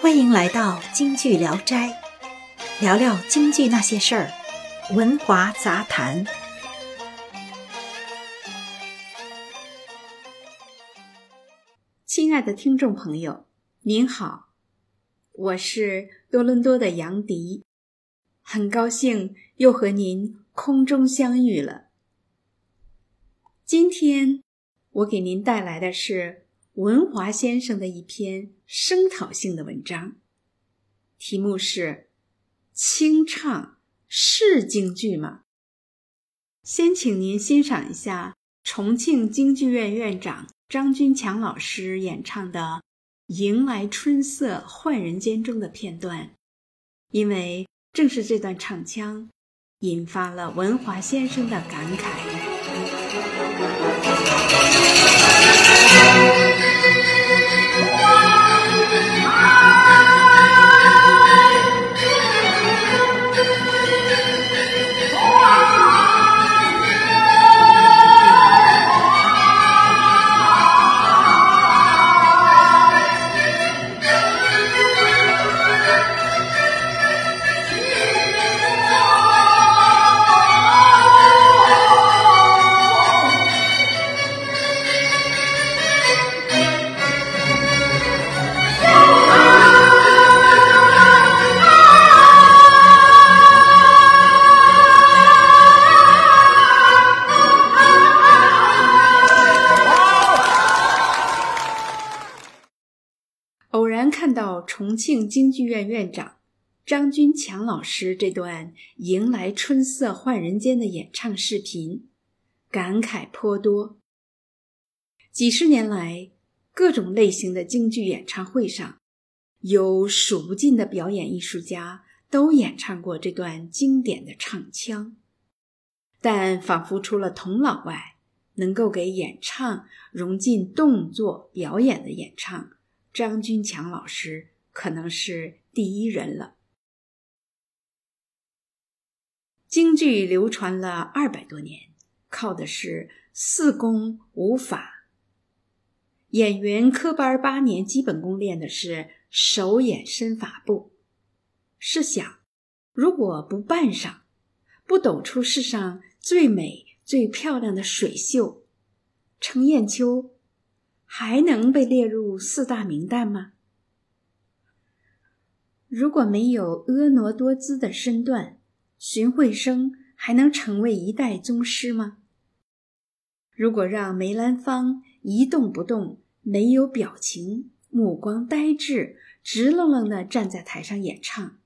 欢迎来到京剧聊斋，聊聊京剧那些事儿，文华杂谈。亲爱的听众朋友，您好，我是多伦多的杨迪，很高兴又和您空中相遇了。今天我给您带来的是文华先生的一篇声讨性的文章，题目是《清唱是京剧吗》。先请您欣赏一下重庆京剧院院长张君强老师演唱的《迎来春色换人间》中的片段，因为正是这段唱腔，引发了文华先生的感慨。重庆京剧院院长张君强老师这段迎来春色换人间的演唱视频，感慨颇多。几十年来，各种类型的京剧演唱会上，有数不尽的表演艺术家都演唱过这段经典的唱腔，但仿佛除了童老外，能够给演唱融进动作表演的演唱。张君强老师可能是第一人了。京剧流传了二百多年，靠的是四功五法。演员科班八年，基本功练的是手眼身法步。试想，如果不扮上，不抖出世上最美最漂亮的水袖，程砚秋。还能被列入四大名旦吗？如果没有婀娜多姿的身段，荀慧生还能成为一代宗师吗？如果让梅兰芳一动不动，没有表情，目光呆滞，直愣愣的站在台上演唱，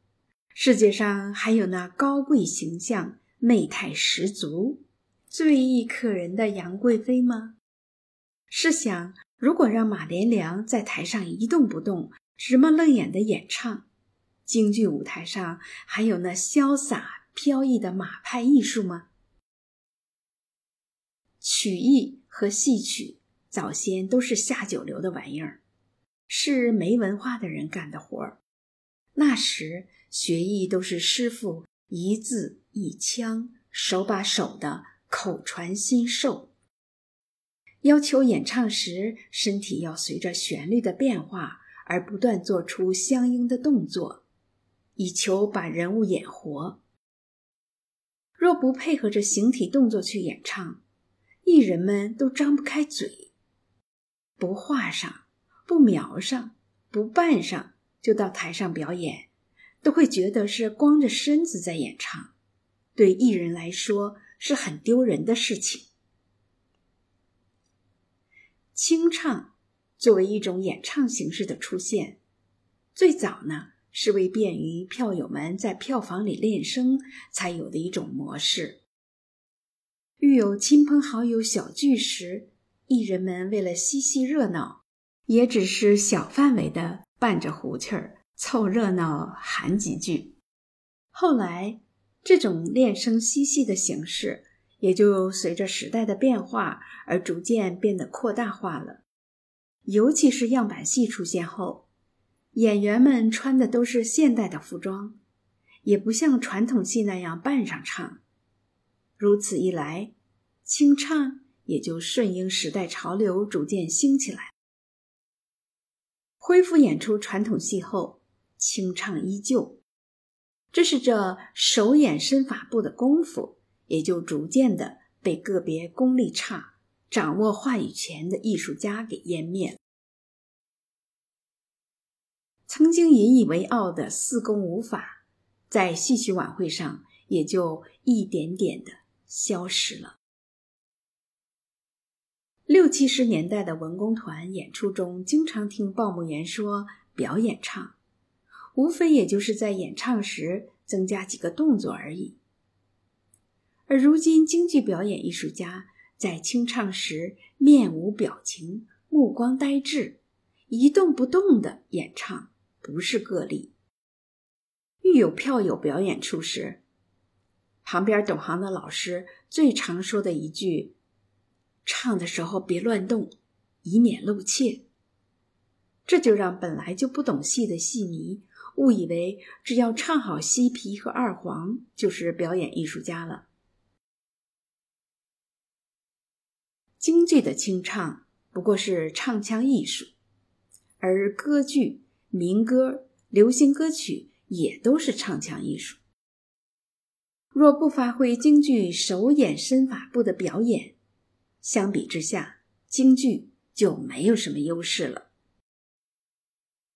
世界上还有那高贵形象、媚态十足、最易可人的杨贵妃吗？试想。如果让马连良在台上一动不动、直冒愣眼的演唱，京剧舞台上还有那潇洒飘逸的马派艺术吗？曲艺和戏曲早先都是下九流的玩意儿，是没文化的人干的活儿。那时学艺都是师傅一字一腔、手把手的口传心授。要求演唱时，身体要随着旋律的变化而不断做出相应的动作，以求把人物演活。若不配合着形体动作去演唱，艺人们都张不开嘴。不画上、不描上、不扮上，就到台上表演，都会觉得是光着身子在演唱，对艺人来说是很丢人的事情。清唱作为一种演唱形式的出现，最早呢是为便于票友们在票房里练声才有的一种模式。遇有亲朋好友小聚时，艺人们为了嬉戏热闹，也只是小范围的伴着胡气儿凑热闹喊几句。后来，这种练声嬉戏的形式。也就随着时代的变化而逐渐变得扩大化了。尤其是样板戏出现后，演员们穿的都是现代的服装，也不像传统戏那样扮上唱。如此一来，清唱也就顺应时代潮流逐渐兴起来。恢复演出传统戏后，清唱依旧。这是这手眼身法部的功夫，也就逐渐的被个别功力差、掌握话语权的艺术家给湮灭了。曾经引以为傲的四功五法，在戏曲晚会上也就一点点的消失了。六七十年代的文工团演出中，经常听报幕员说“表演唱”，无非也就是在演唱时增加几个动作而已。而如今京剧表演艺术家在清唱时面无表情、目光呆滞、一动不动的演唱。不是个例。遇有票友表演出时，旁边懂行的老师最常说的一句：“唱的时候别乱动，以免露怯。”这就让本来就不懂戏的戏迷误以为只要唱好西皮和二黄就是表演艺术家了。京剧的清唱不过是唱腔艺术，而歌剧。民歌、流行歌曲也都是唱腔艺术。若不发挥京剧手眼身法部的表演，相比之下，京剧就没有什么优势了。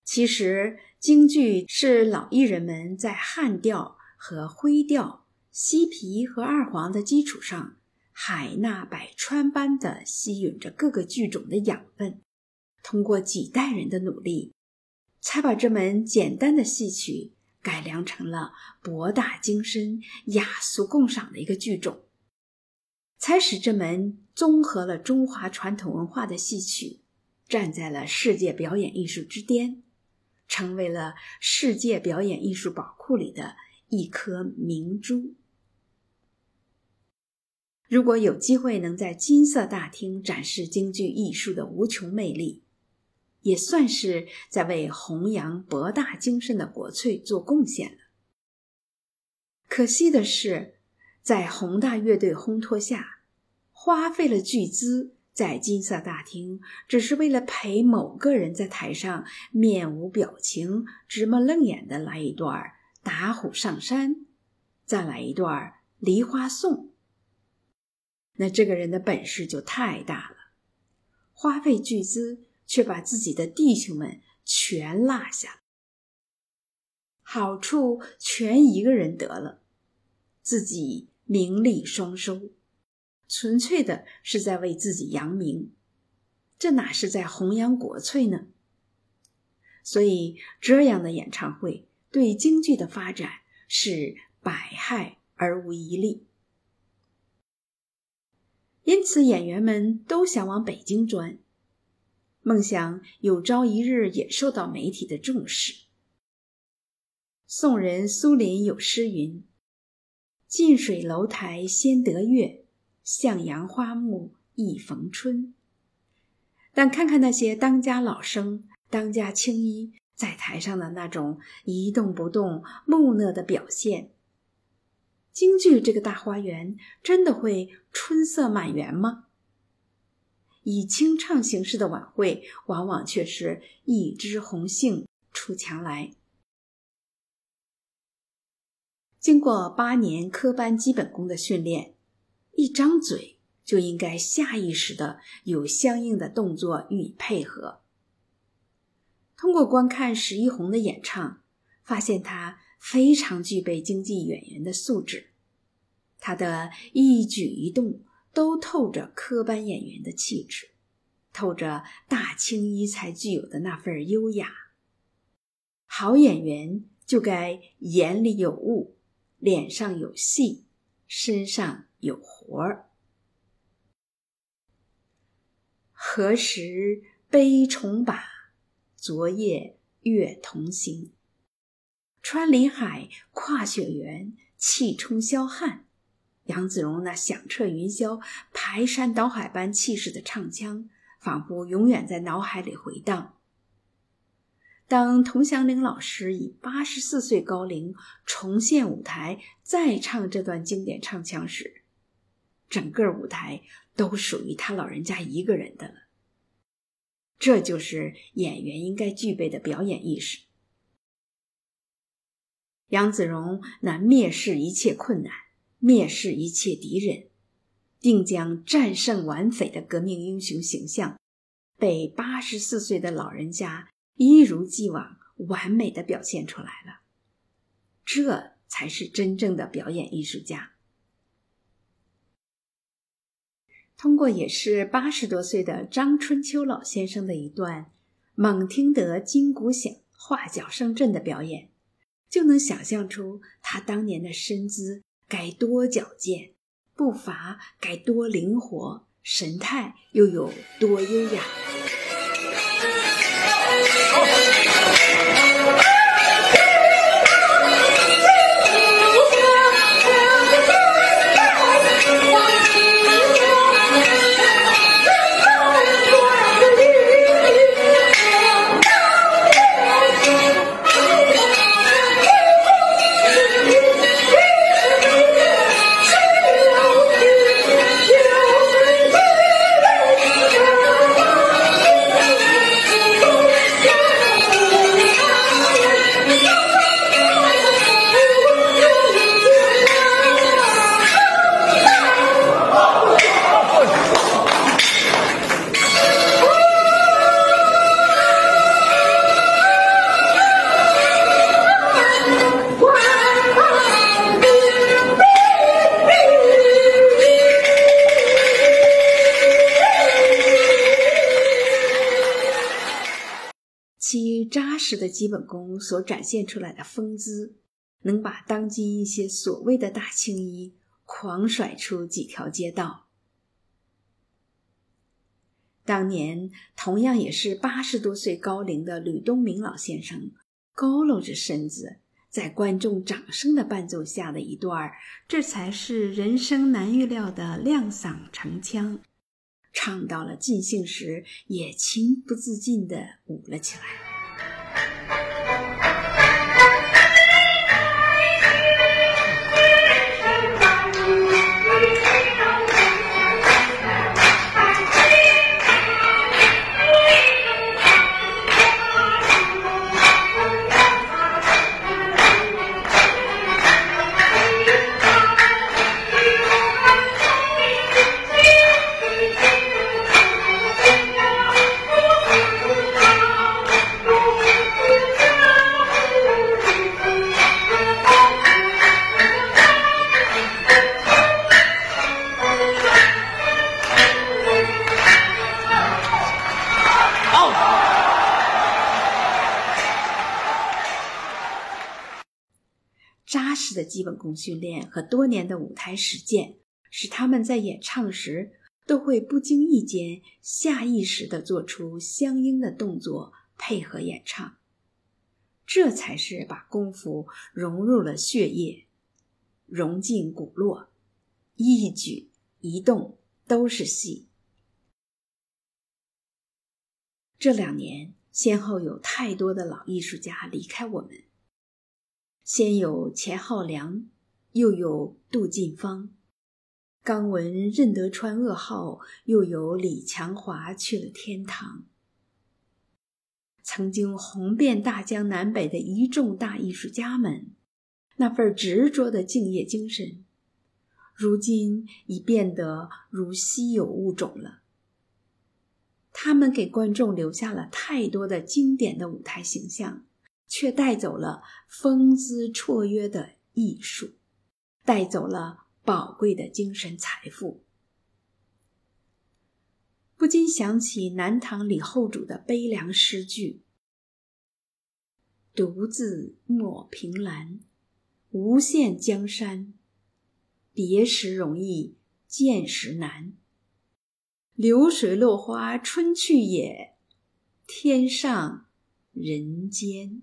其实，京剧是老艺人们在汉调和徽调、西皮和二黄的基础上，海纳百川般的吸吮着各个剧种的养分，通过几代人的努力。才把这门简单的戏曲改良成了博大精深、雅俗共赏的一个剧种，才使这门综合了中华传统文化的戏曲站在了世界表演艺术之巅，成为了世界表演艺术宝库里的一颗明珠。如果有机会能在金色大厅展示京剧艺术的无穷魅力，也算是在为弘扬博大精深的国粹做贡献了。可惜的是，在宏大乐队烘托下，花费了巨资在金色大厅，只是为了陪某个人在台上面无表情、直目愣眼的来一段打虎上山，再来一段梨花颂。那这个人的本事就太大了，花费巨资。却把自己的弟兄们全落下，好处全一个人得了，自己名利双收，纯粹的是在为自己扬名，这哪是在弘扬国粹呢？所以这样的演唱会对京剧的发展是百害而无一利，因此演员们都想往北京钻。梦想有朝一日也受到媒体的重视。宋人苏林有诗云：“近水楼台先得月，向阳花木易逢春。”但看看那些当家老生、当家青衣在台上的那种一动不动、木讷的表现，京剧这个大花园真的会春色满园吗？以清唱形式的晚会，往往却是一枝红杏出墙来。经过八年科班基本功的训练，一张嘴就应该下意识的有相应的动作予以配合。通过观看史一红的演唱，发现他非常具备京剧演员的素质，他的一举一动。都透着科班演员的气质，透着大青衣才具有的那份优雅。好演员就该眼里有物，脸上有戏，身上有活儿。何时悲重把，昨夜月同行。穿林海，跨雪原，气冲霄汉。杨子荣那响彻云霄、排山倒海般气势的唱腔，仿佛永远在脑海里回荡。当童祥林老师以八十四岁高龄重现舞台，再唱这段经典唱腔时，整个舞台都属于他老人家一个人的了。这就是演员应该具备的表演意识。杨子荣那蔑视一切困难、蔑视一切敌人，定将战胜顽匪的革命英雄形象，被八十四岁的老人家一如既往完美的表现出来了。这才是真正的表演艺术家。通过也是八十多岁的张春秋老先生的一段“猛听得金鼓响，画角声震”的表演，就能想象出他当年的身姿该多矫健，步伐该多灵活，神态又有多优雅。扎实的基本功所展现出来的风姿，能把当今一些所谓的大青衣狂甩出几条街道。当年同样也是八十多岁高龄的吕东明老先生，佝偻着身子，在观众掌声的伴奏下的一段这才是人生难预料的亮嗓成腔，唱到了尽兴时，也情不自禁地舞了起来。的基本功训练和多年的舞台实践，使他们在演唱时都会不经意间下意识地做出相应的动作配合演唱。这才是把功夫融入了血液，融进骨络，一举一动都是戏。这两年，先后有太多的老艺术家离开我们。先有钱浩良，又有杜近芳，刚闻任德川噩耗，又有李强华去了天堂。曾经红遍大江南北的一众大艺术家们，那份执着的敬业精神，如今已变得如稀有物种了。他们给观众留下了太多的经典的舞台形象。却带走了风姿绰约的艺术，带走了宝贵的精神财富。不禁想起南唐李后主的悲凉诗句：“独自莫凭栏，无限江山。别时容易见时难。流水落花春去也，天上人间。”